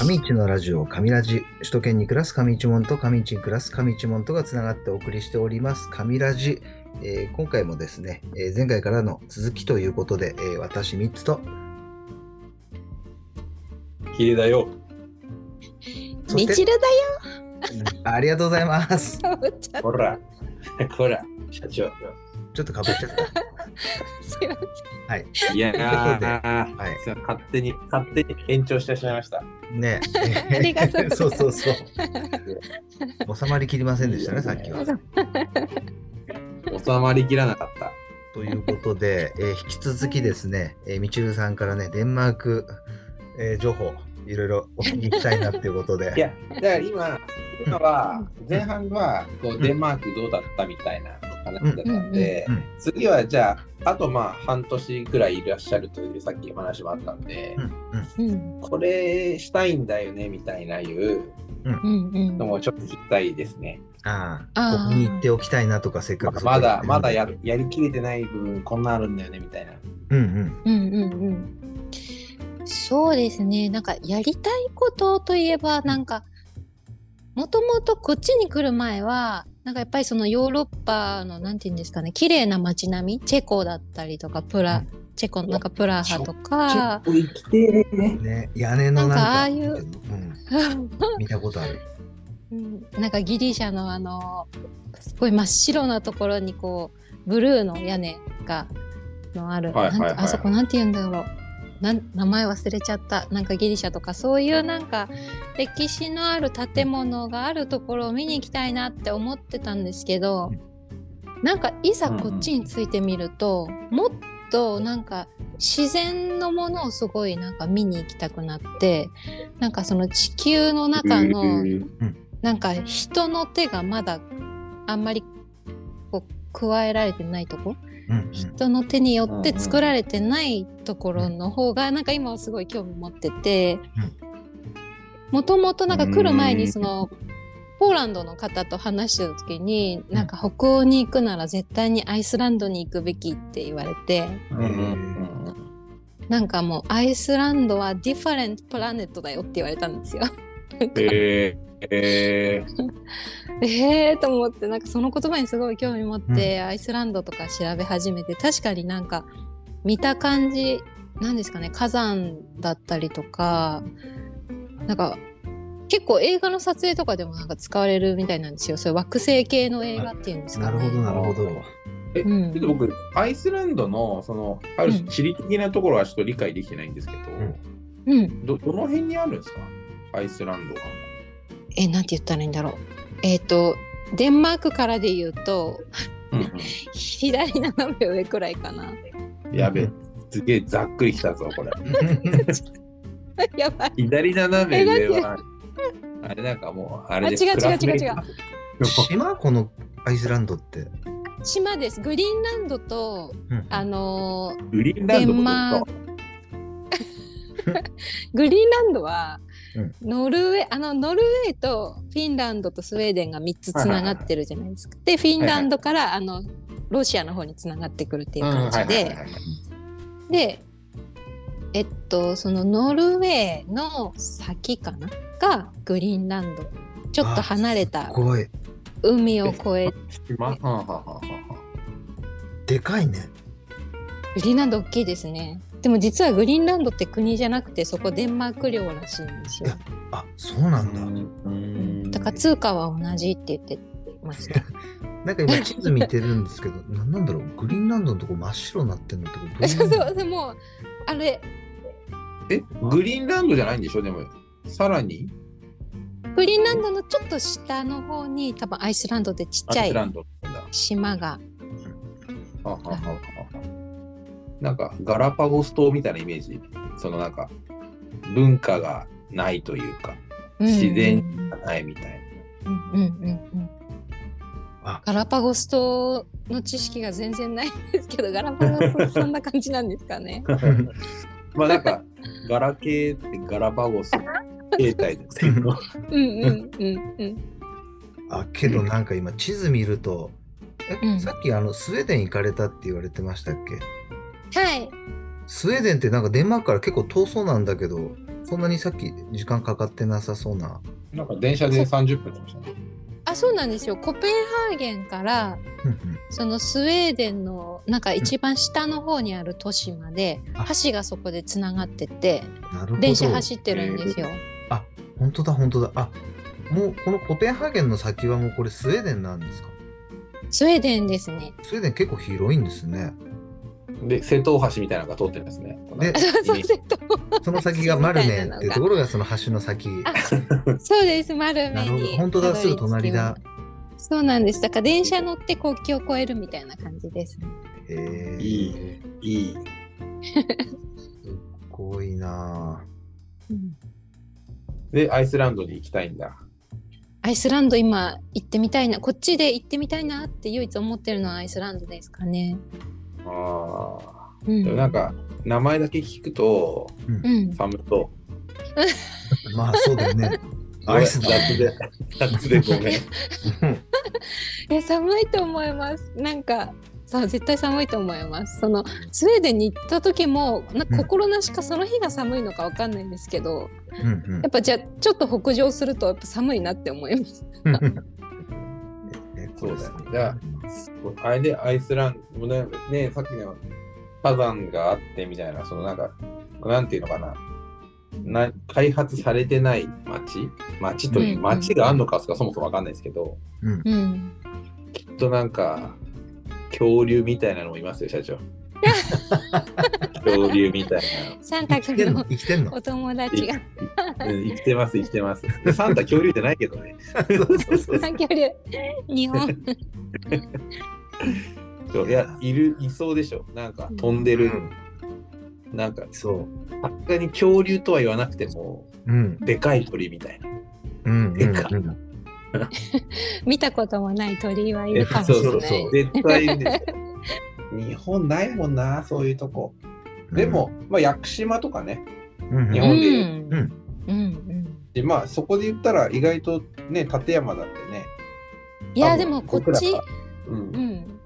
上市のラジオ、上ラジ。首都圏に暮らす上市門と上市に暮らす上市門とがつながってお送りしております、上ラジ。えー今回もですね、えー前回からの続きということで、えー私3つと、ヒデだよ。みちるあありがとうございます。ほら、ほら、社長。ちょっとかぶっちゃった。すいませんはい。いやということでー、はいすいません勝手に、勝手に延長してしまいました。ね ありがとう そうそうそう。収まりきりませんでしたね、さっきは。収まりきらなかった。ということで、えー引き続きですね、えーみちるさんからね、デンマーク、えー情報、いろいろお聞きしたいなっていうことで。いや、だから今、今は、前半はこうデンマークどうだったみたいな話だったんで、うんうん次はじゃあ、あとまあ半年くらいいらっしゃるというさっきお話もあったんで、うんうん。うんこれしたいんだよねみたいないうのもちょっと聞きたいですね。ああ、ここに行っておきたいなとか、せっかくまだまだややりきれてない部分こんなあるんだよねみたいな。うんうん。うんうんうん。そうですね。なんかやりたいことといえばなんかもともとこっちに来る前はなんかやっぱりそのヨーロッパのなんて言うんですかね綺麗な街並みチェコだったりとかプラ、チェコのなんかプラハとかちょっと生きてーね。ね、屋根のなんか、ああいううん、見たことある。うん。なんかギリシャのあのすごい真っ白なところにこうブルーの屋根がのある、はいはいはい。あそこなんて言うんだろう名前忘れちゃった。なんかギリシャとかそういうなんか歴史のある建物があるところを見に行きたいなって思ってたんですけどなんかいざこっちについてみると、もっとなんか自然のものをすごいなんか見に行きたくなってなんかその地球の中のうん。なんか人の手がまだあんまりこう加えられてないとこうんうん人の手によって作られてないところの方がなんか今はすごい興味持ってて。もともとなんか来る前にそのポーランドの方と話してた時になんか北欧に行くなら絶対にアイスランドに行くべきって言われて。なんかもうアイスランドはディファレントプラネットだよって言われたんですよ。えー。えーと思ってなんかその言葉にすごい興味持って、アイスランドとか調べ始めて確かになんか見た感じなんですかね火山だったりとかなんか結構映画の撮影とかでもなんか使われるみたいなんですよ。そういう惑星系の映画っていうんですかね。なるほど、なるほど。え、うん。ちょっと僕、アイスランドの、その、ある種地理的なところはちょっと理解できてないんですけど、うん、ど、どの辺にあるんですか？アイスランドは。えなんて言ったらいいんだろう。えっ、とデンマークからで言うと左斜め上くらいかな。やべえ、すげえざっくりきたぞ、これ。やばい。左斜め上えは、あれなんかもう、あれです。あ違う違う違う違う島このアイスランドって。島です。グリーンランドとうんあのーグリーンランドデンマーと グリーンランドは、うんノルウェーあのノルウェーとフィンランドとスウェーデンが3つつながってるじゃないですか。でフィンランドから、あのロシアの方につながってくるっていう感じで、でえっとそのノルウェーの先かな？がグリーンランド。ちょっと離れすた。海を越え島？はあはあはあはでかいね。グリーンランド大きいですね。でも実はグリーンランドって国じゃなくてそこデンマーク領らしいんですよ。あ、そうなあんだ。うん。だから通貨は同じって言ってました。なんか今地図見てるんですけど、ななんだろう、グリーンランドのとこ真っ白になってんのってこと？ど うそうそうでもあれ。え、グリーンランドじゃないんでしょ？でも、さらに？グリーンランドのちょっと下の方に多分アイスランドでちっちゃい。島が。はははははなんかガラパゴス島みたいなイメージ？そのなんか文化がないというか、自然がないみたいうんうんうんうんあガラパゴス島の知識が全然ないんですけどガラパゴス島そんな感じなんですかね。な。まあなんか、ガラ系ってガラパゴス形態ですけど。うんうんうんうん。あ、けどなんか今地図見ると、え、うんさっきあのスウェーデン行かれたって言われてましたっけ？はい。スウェーデンってなんかデンマークから結構遠そうなんだけど、そんなにさっき時間かかってなさそうな。なんか電車で30分しましたね。あそうなんですよコペンハーゲンからうんうんそのスウェーデンのなんか一番下の方にある都市まであ橋がそこでつながっててなるほど。電車走ってるんですよ。本当だ、本当だ。あもうこのコペンハーゲンの先はもうこれスウェーデンなんですか？スウェーデンですね。スウェーデン結構広いんですね。で、瀬戸大橋みたいなのが通ってるんですね。でその先がマルっていうところがその橋の先。あそうですマルなるほど。メに本当だすぐ隣だ。そうなんです。だから電車乗って国境を越えるみたいな感じですね。へー。いい。いい。すっごいな。うん。で、アイスランドに行きたいんだ。アイスランド今行ってみたいなこっちで行ってみたいなって唯一思ってるのはアイスランドですかねああ。うんでもなんか、名前だけ聞くと、うん。寒そぁまあそうだよね。う。アイスだ。雑で、雑でごめん。え寒いと思います。なんかそう絶対寒いと思います。そのスウェーデンに行った時もなうん。心なしかその日が寒いのかわかんないんですけど、うんうん。やっぱじゃあちょっと北上するとやっぱ寒いなって思います。えそうだよね。じゃあれでアイスランド、ね、ねさっきの火山があってみたいな、そのなんか、なんていうのかな。な開発されてない町町という、町があるのかそもそもわかんないですけど、うん。うん。きっとなんか、恐竜みたいなのもいますよ、社長。恐竜みたいサンタ生きてんの？君の生きてんの？お友達がな。うん生きてます、生きてます。でサンタ恐竜じゃないけどね。そうそうそう短距離日本 そういや、いる、いそうでしょ。なんか飛んでる、なんか、そう。さすがに恐竜とは言わなくても、うん。でかい鳥みたいな。うん。でかうん見たこともない鳥はいるかもしれないそうそうそう。絶対いるんですよ。日本ないもんな、そういうとこ。でも、まあ、屋久島とかね。うん、日うん本でいううんうんうんでまあ、そこで言ったら、意外とね、立山だってね。いやでもこっちうんう。ん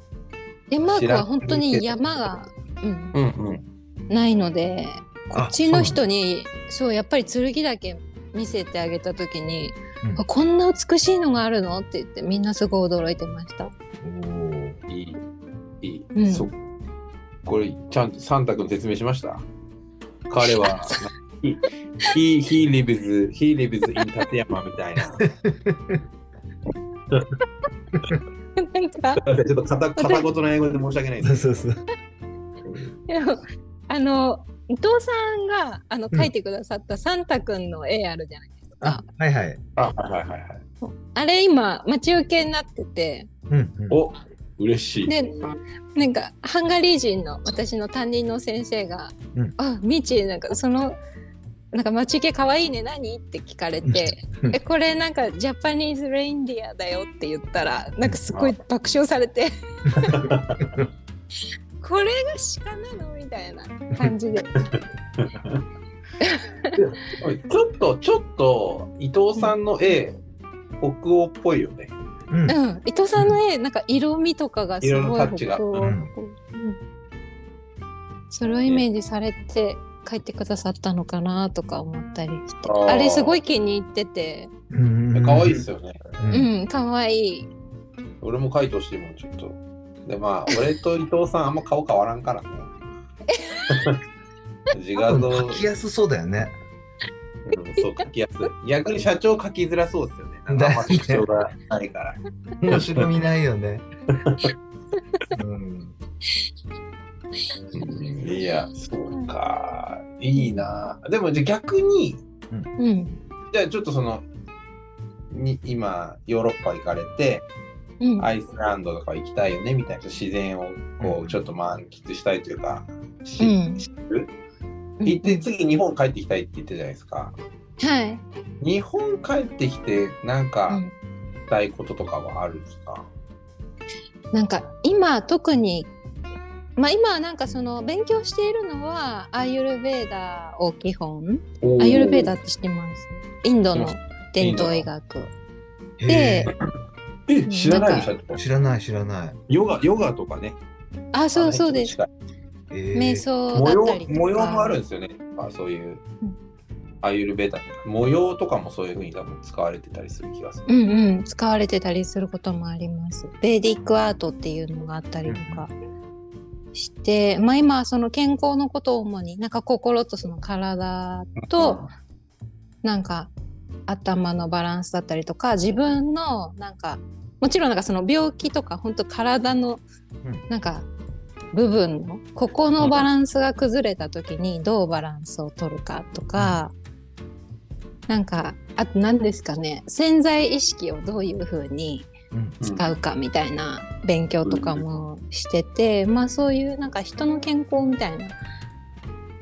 デンマークは本当に山が、うん、うんうん。ないのでこあっちの人にそうやっぱり剣岳見せてあげた時に、うんあこんな美しいのがあるの？って言ってみんなすごい驚いてました。おーいい。いい。うんそこれ、ちゃんとサンタ君説明しました？彼は、he, he, he lives, he lives in 立山みたいな。なんかちょっと片片言の英語で申し訳ないです。そうそうそう。でもあの伊藤さんがあのうん描いてくださったサンタくんの絵あるじゃないですあか。、はいはい。あ、はいはいはい。あれ今待ち受けになっててうん、うん。お嬉しい。でなんかハンガリー人の私の担任の先生が「うんあみちなんかそのなんか待ち受けかわいいね何?」って聞かれて「うんえこれなんかジャパニーズレインディアだよ」って言ったらなんかすごい爆笑されて「これが鹿なの?」みたいな感じで。ちょっと、ちょっと、伊藤さんの絵、北欧っぽいよね。うんうん、伊藤さんの絵なんか色味とかがすごい色のタッチが北欧うんうんそれをイメージされて描いてくださったのかなとか思ったりしてあれすごい気に入っててうん。可愛いですよね。う。うんん可愛い俺も描いてほしいもん、ちょっと。で、まあ、俺と伊藤さん、あんま顔変わらんからね。自画像、書きやすそうだよね。うん、そう、描きやすい。逆に社長描きづらそうですよね。なんかあんま特徴がないから。面白みないよね。うん。うんいや、そうか。いいな。でも、じゃあ逆に、うんじゃあちょっとその、に今、ヨーロッパ行かれて、うんアイスランドとか行きたいよねみたいな自然をこうちょっと満喫したいというか、しうん知る？行って次日本帰ってきたいって言ってたじゃないですか。はい、日本帰ってきてなんうかん、したいこととかはあるんですか、なんか今特にまあ今はなんかその勉強しているのはアーユルベーダを基本アーユルベーダって知ってます？インドの伝統医学。でえ知らない知らない、知らない。ヨガヨガとかね。あそうそうです。瞑想模様だったりとか。模様もあるんですよね。あそういう。アーユルベーダ模様とかもそういうふうに多分使われてたりする気がする。うんうん使われてたりすることもあります。ベーディックアートっていうのがあったりとかして、まあ今はその健康のことを主になんか心とその体となんか頭のバランスだったりとか自分のなんかもちろんなんかその病気とか本当体のうんなんか部分のここのバランスが崩れた時にどうバランスを取るかとか、なんかあと何ですかね潜在意識をどういうふうにうん使うかみたいな勉強とかもしてて、まあそういうなんか人の健康みたいな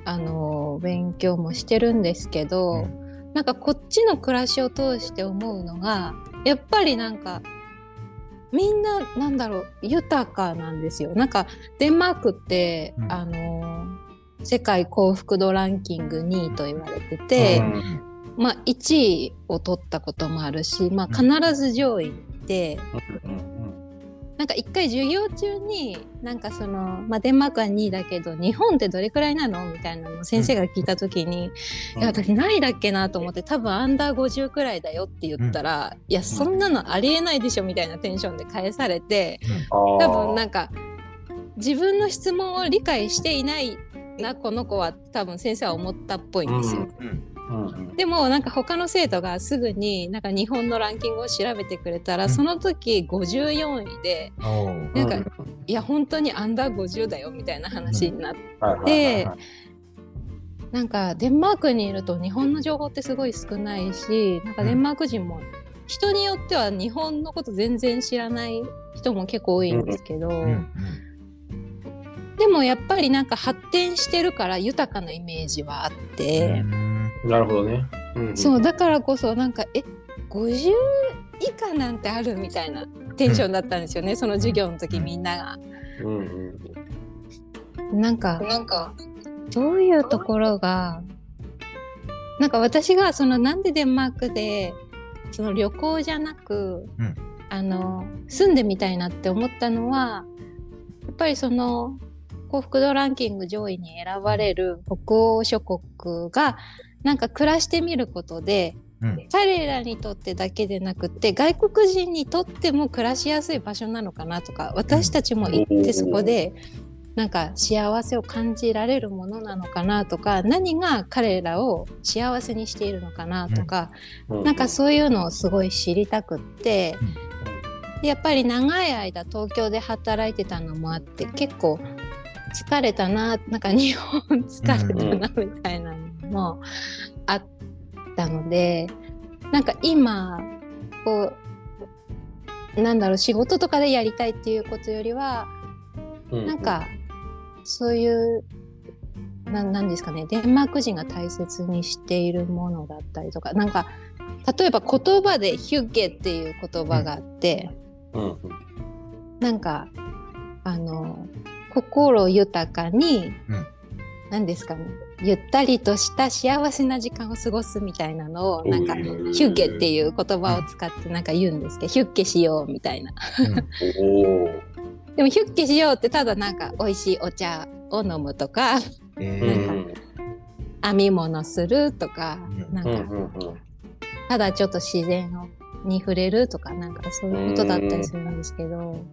あの勉強もしてるんですけど、なんかこっちの暮らしを通して思うのがやっぱりなんかみんななんだろう豊かなんですよ。なんかデンマークって、うん。あの世界幸福度ランキング2位と言われてて、うんまあ1位を取ったこともあるし、まあ、必ず上位にいて。うんなんか一回授業中になんかその、まあ、デンマークは2位だけど日本ってどれくらいなのみたいなのを先生が聞いた時に、いや私何位だっけなと思って多分アンダー50くらいだよって言ったら、いやそんなのありえないでしょみたいなテンションで返されて多分なんか自分の質問を理解していないなこの子は多分先生は思ったっぽいんですよ。うんうんうんでもなんか他の生徒がすぐになんか日本のランキングを調べてくれたら、うん。その時54位でなんかいや本当にアンダー50だよみたいな話になって、なんかデンマークにいると日本の情報ってすごい少ないしなんかデンマーク人も人によっては日本のこと全然知らない人も結構多いんですけど、うん。でもやっぱりなんか発展してるから豊かなイメージはあって。うんなるほどね。うんそうだからこそなんかえ50以下なんてあるみたいなテンションだったんですよね、その授業の時うんみんなが。うんうん。なんかなんか。どういうところがなんか私がそのなんでデンマークでその旅行じゃなく、うん。あの住んでみたいなって思ったのはやっぱりその幸福度ランキング上位に選ばれる北欧諸国がなんか暮らしてみることでうん。彼らにとってだけでなくって外国人にとっても暮らしやすい場所なのかなとか私たちも行ってそこでなんか幸せを感じられるものなのかなとか何が彼らを幸せにしているのかなとか、うん。なんかそういうのをすごい知りたくって、でやっぱり長い間東京で働いてたのもあって結構疲れたななんか日本疲れたなみたいな。のもあったのでなんか今こうなんだろう仕事とかでやりたいっていうことよりはうんなんかそういうななんですかねデンマーク人が大切にしているものだったりとかなんか例えば言葉で「ヒュッゲ」っていう言葉があって、うんうん。なんかあの心豊かに、うん。なんですかねゆったりとした幸せな時間を過ごすみたいなのをなんかうん「ヒュッゲ」っていう言葉を使ってなんか言うんですけど「ヒュッゲしよう」みたいな。でもヒュッゲしようってただなんか美味しいお茶を飲むとかえうーん編み物するとか、うんなんかただちょっと自然をに触れるとかなんかそういうことだったりするんですけど、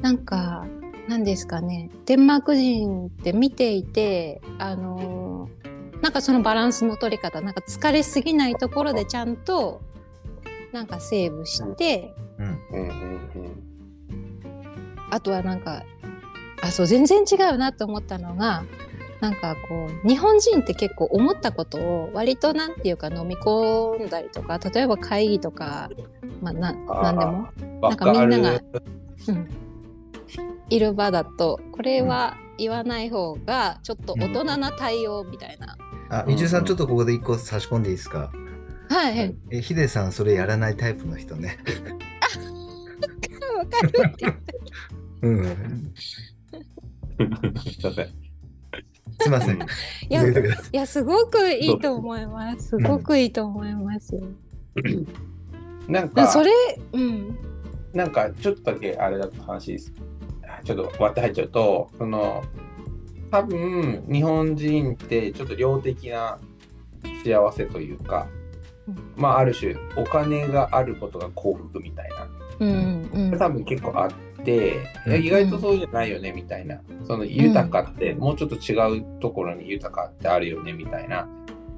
なんかなんですかね。デンマーク人って見ていてあのーなんかそのバランスの取り方なんか疲れすぎないところでちゃんとなんかセーブして、うん。うんうんあとはなんかあそう全然違うなと思ったのがなんかこう日本人って結構思ったことを割となんていうか飲み込んだりとか例えば会議とか、まあ、なあー。なんでも、うん。なんかみんながうん、いる場だとこれは言わない方がちょっと大人な対応みたいな。あ、みちるさん、ちょっとここで一個差し込んでいいですか？はいはい。え、ヒデさん、それやらないタイプの人ね。わかる。うん。すいません。すいません。いや続けてくださいいやすごくいいと思います。すごくいいと思います。なんか、それうんなんかちょっとだけあれだと話です。ちょっと割って入っちゃうと、その、多分日本人ってちょっと量的な幸せというか、うん。まあある種お金があることが幸福みたいな。うんうん。多分結構あって、意外とそうじゃないよねみたいな。その豊かってもうちょっと違うところに豊かってあるよねみたいな。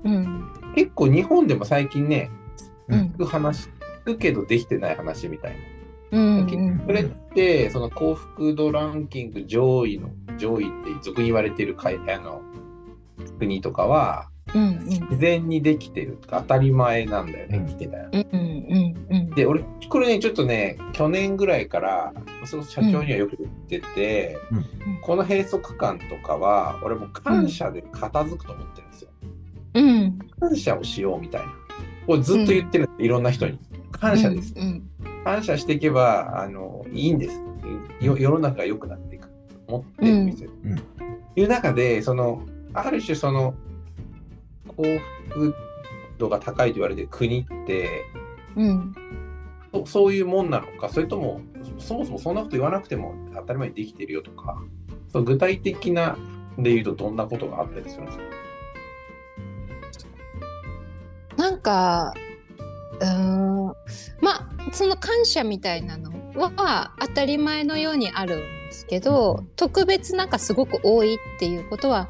うん。結構日本でも最近ねうん。聞く話聞くけどできてない話みたいな。うんうんそれってその幸福度ランキング上位の上位って俗に言われてるかいあの国とかはうん自然にできてるとか当たり前なんだよね、うん来てたよ。うんうんうんで俺これねちょっとね去年ぐらいからその社長にはよく言ってて、うんこの閉塞感とかは俺も感謝で片付くと思ってるんですよ。うん感謝をしようみたいな。これずっと言ってる、いろんな人に。感謝です。うん感謝していけばあのいいんです。よ世の中が良くなっていくと思ってるんですよ。うん。うん。いう中でそのある種その幸福度が高いと言われてる国ってうん。そそういうもんなのかそれともそもそもそんなこと言わなくても当たり前にできてるよとかその具体的なで言うとどんなことがあったりするんですか？なんかうーん。まあその感謝みたいなのは当たり前のようにあるんですけど特別なんかすごく多いっていうことは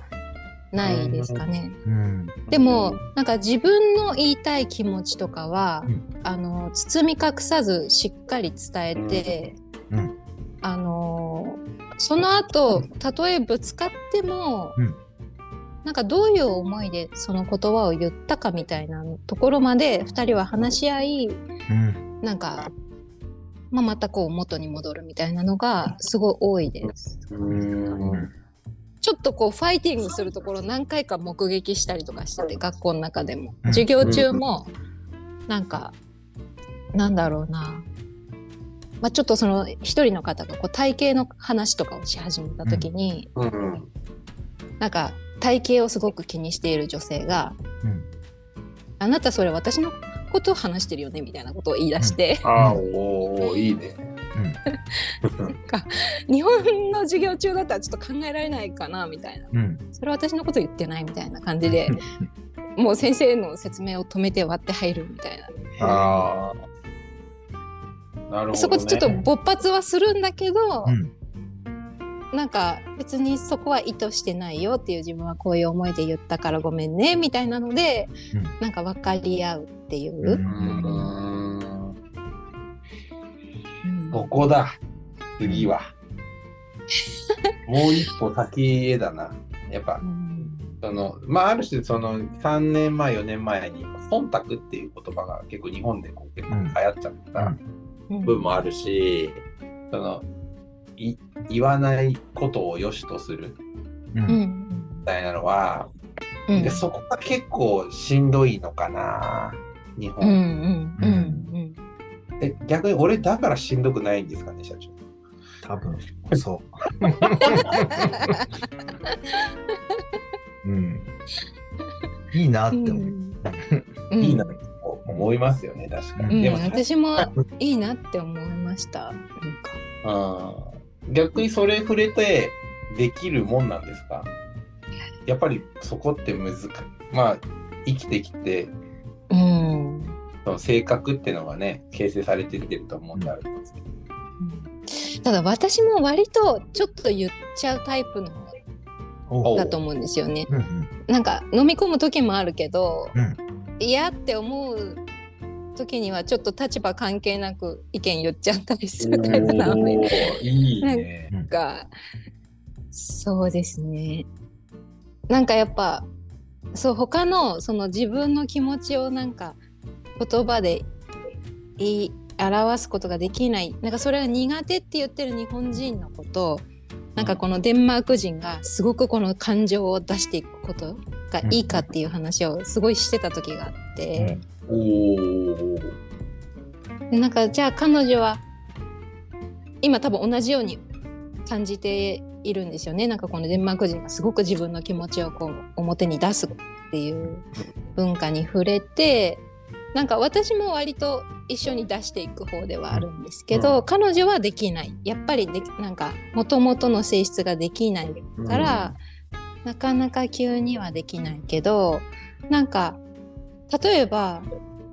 ないですかね。うん。でもなんか自分の言いたい気持ちとかは、うん。あの包み隠さずしっかり伝えて、うん。あのその後たとえぶつかっても、うんなんかどういう思いでその言葉を言ったかみたいなところまで2人は話し合いうん。なんか、まあ、またこう元に戻るみたいなのがすごい多いです。うん。ちょっとこうファイティングするところ何回か目撃したりとかしてて学校の中でも。うん。授業中もなんかなんだろうな、まあ、ちょっとその一人の方がこう体型の話とかをし始めた時に、うん。なんか体型をすごく気にしている女性がうん「あなたそれ私のことを話してるよね」みたいなことを言い出して、ああおおいいね。日本の授業中だったらちょっと考えられないかなみたいな。うん。それは私のこと言ってないみたいな感じでもう先生の説明を止めて割って入るみたいな。ああ。なるほど、ね。そこでちょっと勃発はするんだけど、うんなんか別にそこは意図してないよっていう自分はこういう思いで言ったからごめんねみたいなので、うんなんか分かり合うっていう。うんうーんうんここだ。次は。もう一歩先へだな。やっぱう、んその、まあ、ある種、その3年前、4年前に、忖度っていう言葉が結構日本でこう結構流行っちゃったうん部分もあるし、その、い言わないことを良しとするみたいなのは、うんでそこが結構しんどいのかな、日本。うんうんうんえ逆に俺だからしんどくないんですかね、社長。多分 そう。うん。いいなって思う。うんいいなと思いますよね、確かに。うんでも、私もいいなって思いました。なんかうん逆にそれ触れてできるもんなんですか？やっぱりそこって難しい。まあ、生きてきて、うんその性格っていうのがね、形成されてきてると思うんですけど。ただ私も割とちょっと言っちゃうタイプのだと思うんですよね。うんうんなんか飲み込む時もあるけど、うん嫌って思う時にはちょっと立場関係なく意見言っちゃったりするタイプなので。ね。なんかそうですね。なんかやっぱそう他のその自分の気持ちをなんか言葉で言い表すことができない。なんかそれは苦手って言ってる日本人のこと。なんかこのデンマーク人がすごくこの感情を出していくことがいいかっていう話をすごいしてた時があって、おお。でなんかじゃあ彼女は今多分同じように感じているんですよね。なんかこのデンマーク人がすごく自分の気持ちをこう表に出すっていう文化に触れてなんか私も割と一緒に出していく方ではあるんですけど、うん。彼女はできない。やっぱりできなんかもともとの性質ができないから、なかなか急にはできないけどなんか例えば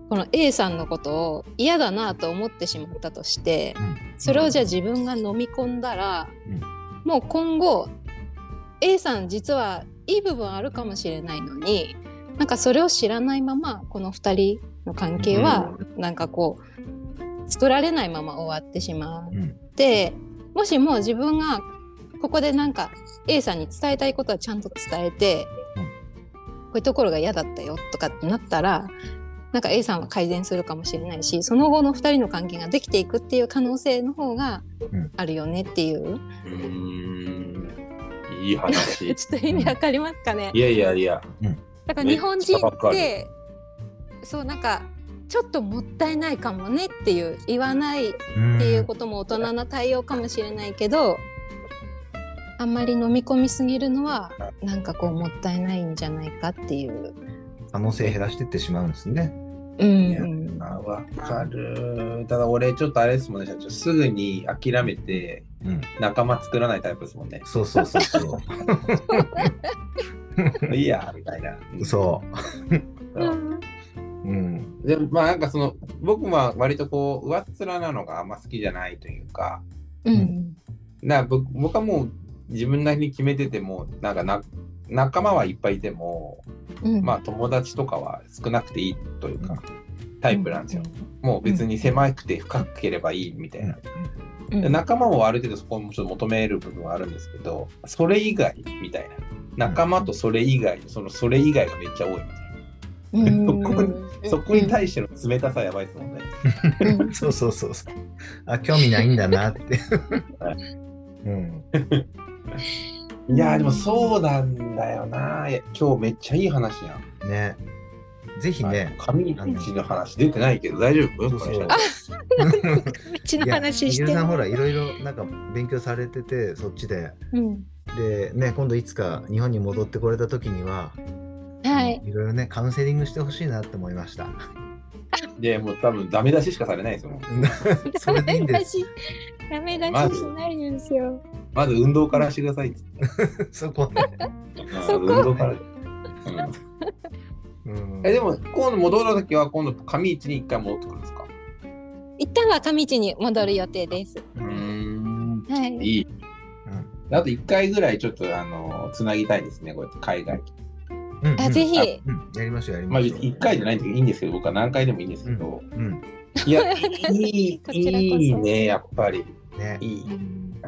この A さんのことを嫌だなと思ってしまったとしてそれをじゃあ自分が飲み込んだら、もう今後 A さん実はいい部分あるかもしれないのになんかそれを知らないままこの2人の関係はなんかこう作られないまま終わってしまう。うん。でもしも自分がここでなんか A さんに伝えたいことはちゃんと伝えて、うんこういうところが嫌だったよとかってなったらなんか A さんは改善するかもしれないしその後の2人の関係ができていくっていう可能性の方がうんあるよねっていう、うーん。いい話。ちょっと意味わかりますかね、いやいやいや。だから日本人めってそうなんかちょっともったいないかもねっていう言わないっうんていうことも大人な対応かもしれないけどあんまり飲み込みすぎるのはなんかこうもったいないんじゃないかっていう。可能性減らしていってしまうんですね。うんわかる。ただ俺ちょっとあれですもんね、社長。すぐに諦めてうん、仲間作らないタイプですもんね。そうそうそうそう。いいや、みたいな。そう。うんうん。でまあなんかその僕は割とこう上っ面なのがあんま好きじゃないというかうんな僕僕はもう自分なりに決めててもなんかな仲間はいっぱいいてもうんまあ友達とかは少なくていいというかタイプなんですよ。もう別に狭くて深ければいいみたいな。うんで仲間もある程度そこもちょっと求める部分はあるんですけどそれ以外みたいな仲間とそれ以外そのそれ以外がめっちゃ多いみたいな。うんそこにそこに対しての冷たさやばいですもんね。うん そうそうそうそう。あ、興味ないんだなって。うん。いやーでもそうなんだよな。今日めっちゃいい話やん。ね。ぜひね。上市の話出てないけど大丈夫？そうそうこの話してさんほらいろいろなんか勉強されててそっちでうんでね今度いつか日本に戻ってこれた時にははい。いろいろねカウンセリングしてほしいなって思いましたでもう多分ダメ出ししかされないですよ。それでいいんですし。ダメ出ししないんですよ。まず運動からしてください って。そこね、そこうん運動から。うんうん、えでも今度戻るときは今度上市に一回戻ってくるんですか？一旦は上地に戻る予定です。うーんはい。いい。あと一回ぐらいちょっとあのつなぎたいですね、こうやって海外。うんあぜひあうんやりましょうやりまあましょう、一回じゃないんでいいんですけど、僕は何回でもいいんですけど。うんいや、いい、いいね、やっぱり。ねいい。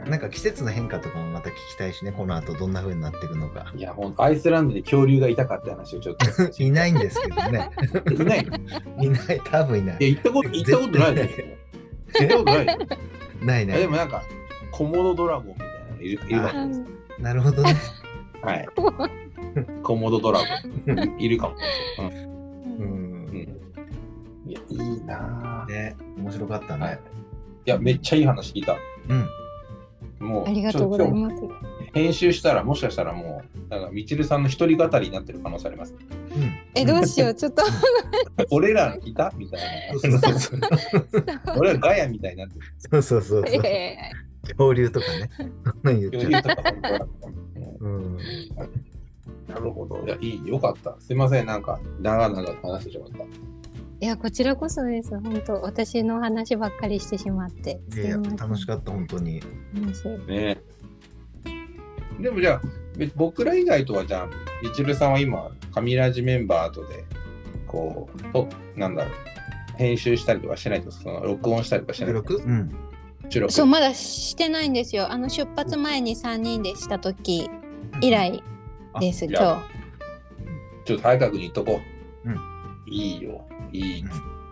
なんか季節の変化とかもまた聞きたいしねこの後どんな風になっていくのかいや、ほんと、アイスランドに恐竜がいたかって話をちょっと。いないんですけどねいないの？いいない多分いないや、行ったこと、行ったことないですよ。行ったことないよ。ないないえでもなんか、コモドドラゴンみたいなのいるいるかもです。なるほどねはい。コモドドラゴンいるかも。ううんん。いや、いいなぁ。いね面白かったはいね、や、めっちゃいい話聞いた。うんもう、ありがとうございます。今日編集したら、もしかしたらもう、なんか、みちるさんの一人語りになってる可能性あります。うんえ、どうしよう。ちょっと。俺らいたみたいそうな。そうそう 俺らガヤみたいになってる。そうそうそうそうえ恐竜とかね恐竜とかうん、なるほど。いや、いい、よかった。すいません、なんか、長々と話してしまった。いや、こちらこそです。本当、私の話ばっかりしてしまって。いやいやすいません楽しかった本当に楽しいねでもじゃあ、べ僕ら以外とはじゃあ、みちるさんは今、神ラジメンバーとで、こう、となんだろう、編集したりとかしないと、その録音したりとかしないと。収録うん収録？そう、まだしてないんですよ。あの出発前に3人でした時以来です、あ今ちょっと早川君に言っとこう。うんいいよ、いい。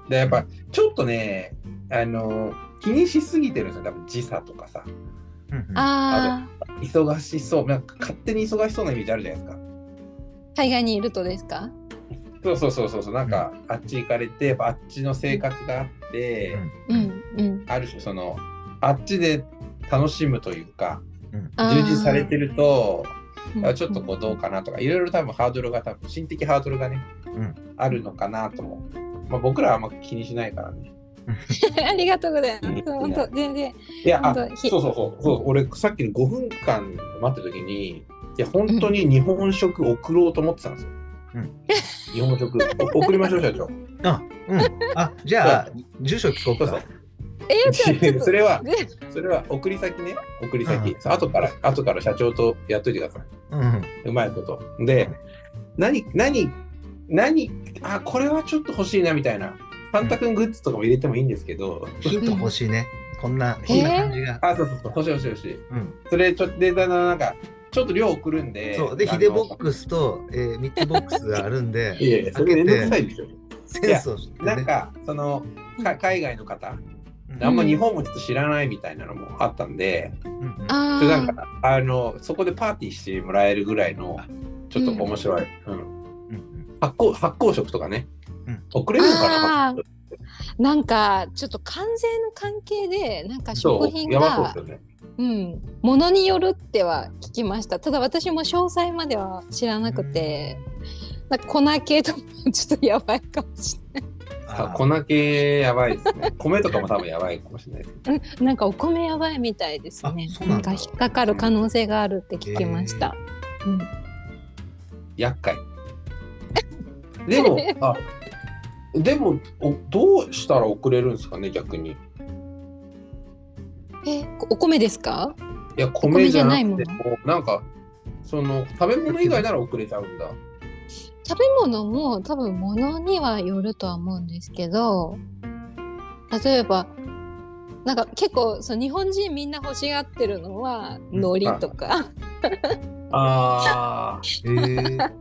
で、やっぱ、ちょっとね、あの、気にしすぎてるんですよ、多分時差とかさ。うんうん日。あ忙しそう、なんか勝手に忙しそうなイメージあるじゃないですか。あ、海外にいるとですか？そうそうそうそうそう、なんか、あっち行かれて、やっぱあっちの生活があって、うん、うん。ある種その、あっちで楽しむというか、充実されてると、ちょっとこうどうかなとか、いろいろ多分ハードルが多分、心的ハードルがね、うんあるのかなとも。まあ、僕らはあんま気にしないからね。ありがとうございます。本当、全然。いや、あそうそうそうそう、俺さっきの5分間待ってる時に、いや、本当に日本食送ろうと思ってたんですよ。日本食お送りましょう、社長。あ、うん。あ、じゃあ、住所聞こそううそうか。。え それはでそれは送り先ね、送り先。うんそう後から、後から社長とやっといてください。うん。うまいこと。で、何、何、何、あ、これはちょっと欲しいなみたいな。サンタ君グッズとかも入れてもいいんですけど、ヒント欲しいね。こんな、こんな感じが。あ、そうそうそう、欲しい欲しい欲しい。うん。それ、ちょっと、で、あのなんか、ちょっと量送るんで、そう。で、ヒデボックスと、えー、3つボックスがあるんで、いやいや、それめんどくさいでしょ。センスを知ってね。なんか、その、か海外の方、うん、あんま日本もちょっと知らないみたいなのもあったんで、うんうんあそれなんーか、あの、そこでパーティーしてもらえるぐらいの、ちょっと面白い。うんうんうん発酵発酵食とかね、うん。送れるのかななんかちょっと関税の関係でなんか食品そう、やばそうでがすよね。うん。ものによるっては聞きました。ただ私も詳細までは知らなくて、なんか粉系とかちょっとやばいかもしさあー。粉系やばいですね。米とかも多分やばいかもしれない。です。れないうん。なんかお米やばいみたいですね。なんだ。か引っかかる可能性があるって聞きました、うん。厄介。でも、あでもお、どうしたら送れるんですかね、逆に。いえお米ですか？や、米じゃなくて米じゃも、なんか、その、食べ物以外なら送れちゃうんだ。食べ物も多分物にはよるとは思うんですけど例えばなんか結構そう日本人みんな欲しがってるのはうん。海苔とか、ああ、えー、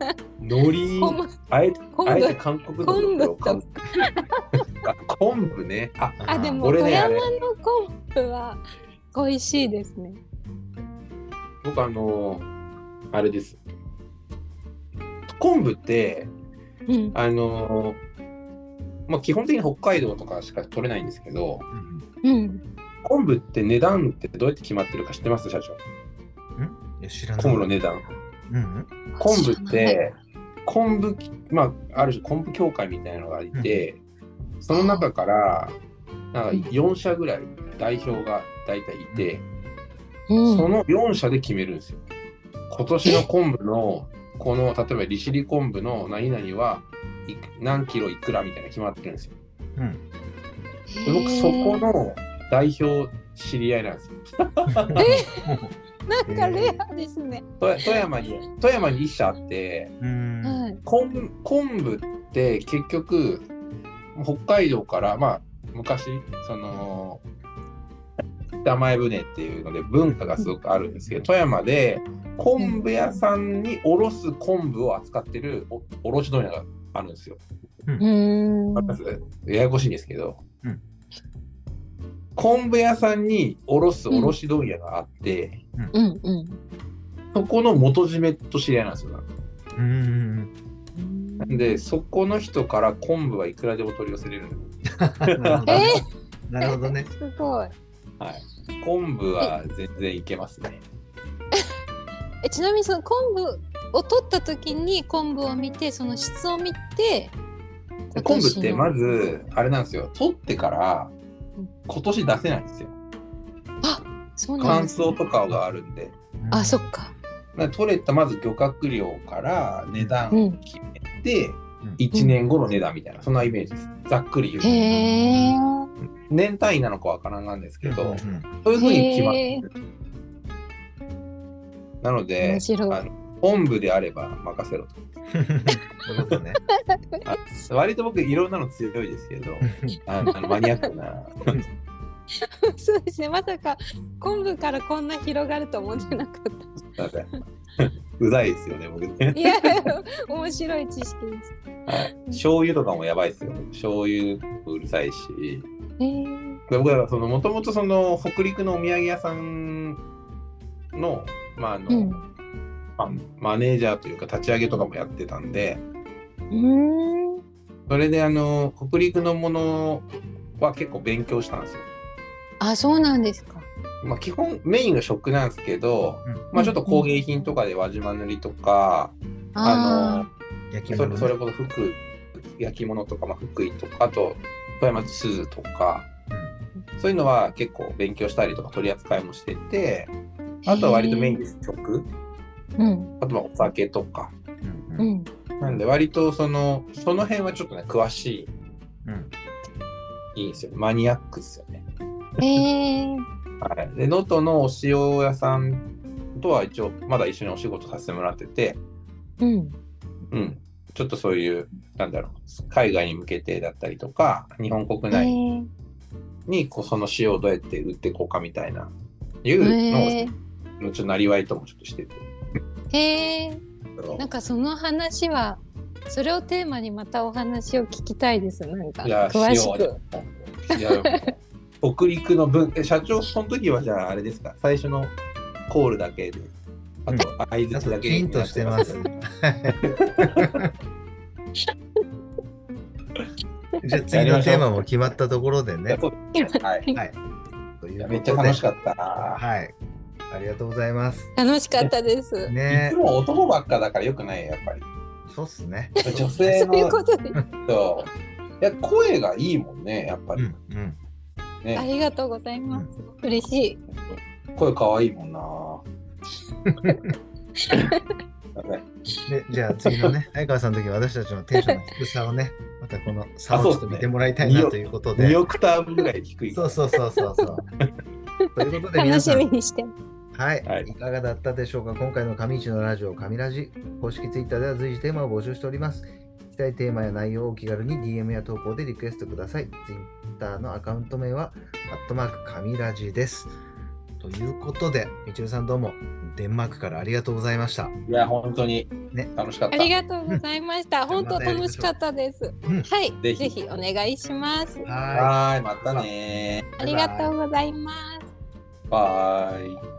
海苔昆布。あえて、昆布。あえて韓国の昆布と昆布あ昆布ね。あ、あでも富山の昆布は美味しいですね。僕あのあれです。昆布って、うん、あのまあ、基本的に北海道とかしか取れないんですけど、うん、昆布って値段ってどうやって決まってるか知ってます？社長。いや知らない。昆布の値段。うんうん。昆布って、昆布、まあ、ある種昆布協会みたいなのがいて、その中から、なんか4社ぐらい代表が大体いて、うん、その4社で決めるんですよ。今年の昆布の、この、例えば利尻昆布の何々はいく何キロいくらみたいなの決まってるんですよ。うん。で僕、そこの代表知り合いなんですよ。なんかレアですね。富富山に、富山に1社あって。昆昆布って結局北海道からまあ昔その北前船っていうので文化がすごくあるんですけど富山で昆布屋さんにおろす昆布を扱ってるお卸問屋があるんですよ。うーん。ややこしいんですけど、うん昆布屋さんにおろす卸問屋があって、うんうん。そこの元締めと知り合いなんですよ。うん。なんでそこの人から昆布はいくらでも取り寄せれるの。なるほどね。なるほどね。すごい。はい。昆布は全然いけますね。えちなみにその昆布を取った時に昆布を見てその質を見てで昆布ってまずずあれなんですよ。取ってからうん。今年出せないんですよ。そうなん乾です、ね、燥とかがあるんで。あそっか。だから取れたまず漁獲量から値段を決めて、うん。1年後の値段みたいな、そんなイメージです。ざっくり言うえ年単位なのかわからんなんですけど、うん。そういうふうに決まってる。なので面、白い。あの昆布であれば任せろと。ね。あ割と僕いろんなの強いですけど、あ あのマニアックな。そうですねまさか昆布からこんな広がると思ってなかっなんかうざいですよね、僕ねた。いや面白い知識ですはい。醤油とかもやばいですよ。醤油うるさいし。へえ僕はそのもともとその北陸のお土産屋さんの,、まああのうんまあマネージャーというか立ち上げとかもやってたんでうーん。それであの北陸のものは結構勉強したんですよ。あそうなんですか。まあ、基本メインが食なんですけど、うん。まあ、ちょっと工芸品とかで輪島塗りとか、あそ焼き物ね。れそれこそ福焼き物とか、まあ、福井とかあと富山鈴とかそういうのは結構勉強したりとか取り扱いもしててあとは割とメインです食ーうんあとはお酒とかうんうんうんなんで割とその、その辺はちょっとね、詳しうん。い、いいんですよ。マニアックですよね。へえ。はい。で、能登のお塩屋さんとは一応、まだ一緒にお仕事させてもらってて、うん。うん。ちょっとそういう、なんだろう、海外に向けてだったりとか、日本国へ内え。にこうその塩をどうやって売っていこうかみたいな、いう。のを、ちょっとなりわいともちょっとしてて。へえ。なんかその話は。それをテーマにまたお話を聞きたいです。なんか詳しく。いや、北陸の分、え社長、その時はじゃああれですか、最初のコールだけで、あと相あとづちだけキンとしてます。じゃあ次のテーマも決まったところでね。はい。はい。めっちゃ楽しかった。はい。ありがとうございます。楽しかったです。いねつも男ばっかだからよくないよやっぱり。そうっすね。女性そういうのことで。そういや声がいいもんね、やっぱり。うんうん。あね、りがとうございます。嬉しい。声可愛いもんな。で じゃあ次のね、相川さんの時は私たちのテンションの低さをね、またこの差をちょっと見てもらいたいなということで。2オクターブぐらい低い。そうそうそうそうそう。ということで皆楽しみにして。はい、はいい、かがだったでしょうか？今回の上市のラジオ、上ラジ、公式ツイッターでは随時テーマを募集しております。聞きたいテーマや内容をお気軽に DM や投稿でリクエストください。ツイッターのアカウント名は、アットマーク上ラジです。ということで、みちるさんどうも、デンマークからありがとうございました。いや、本当にね楽しかった。ありがとうございました。本当楽しかったです。うんはい、ぜひぜひお願いします。はい、またねありがとうございます。バイ。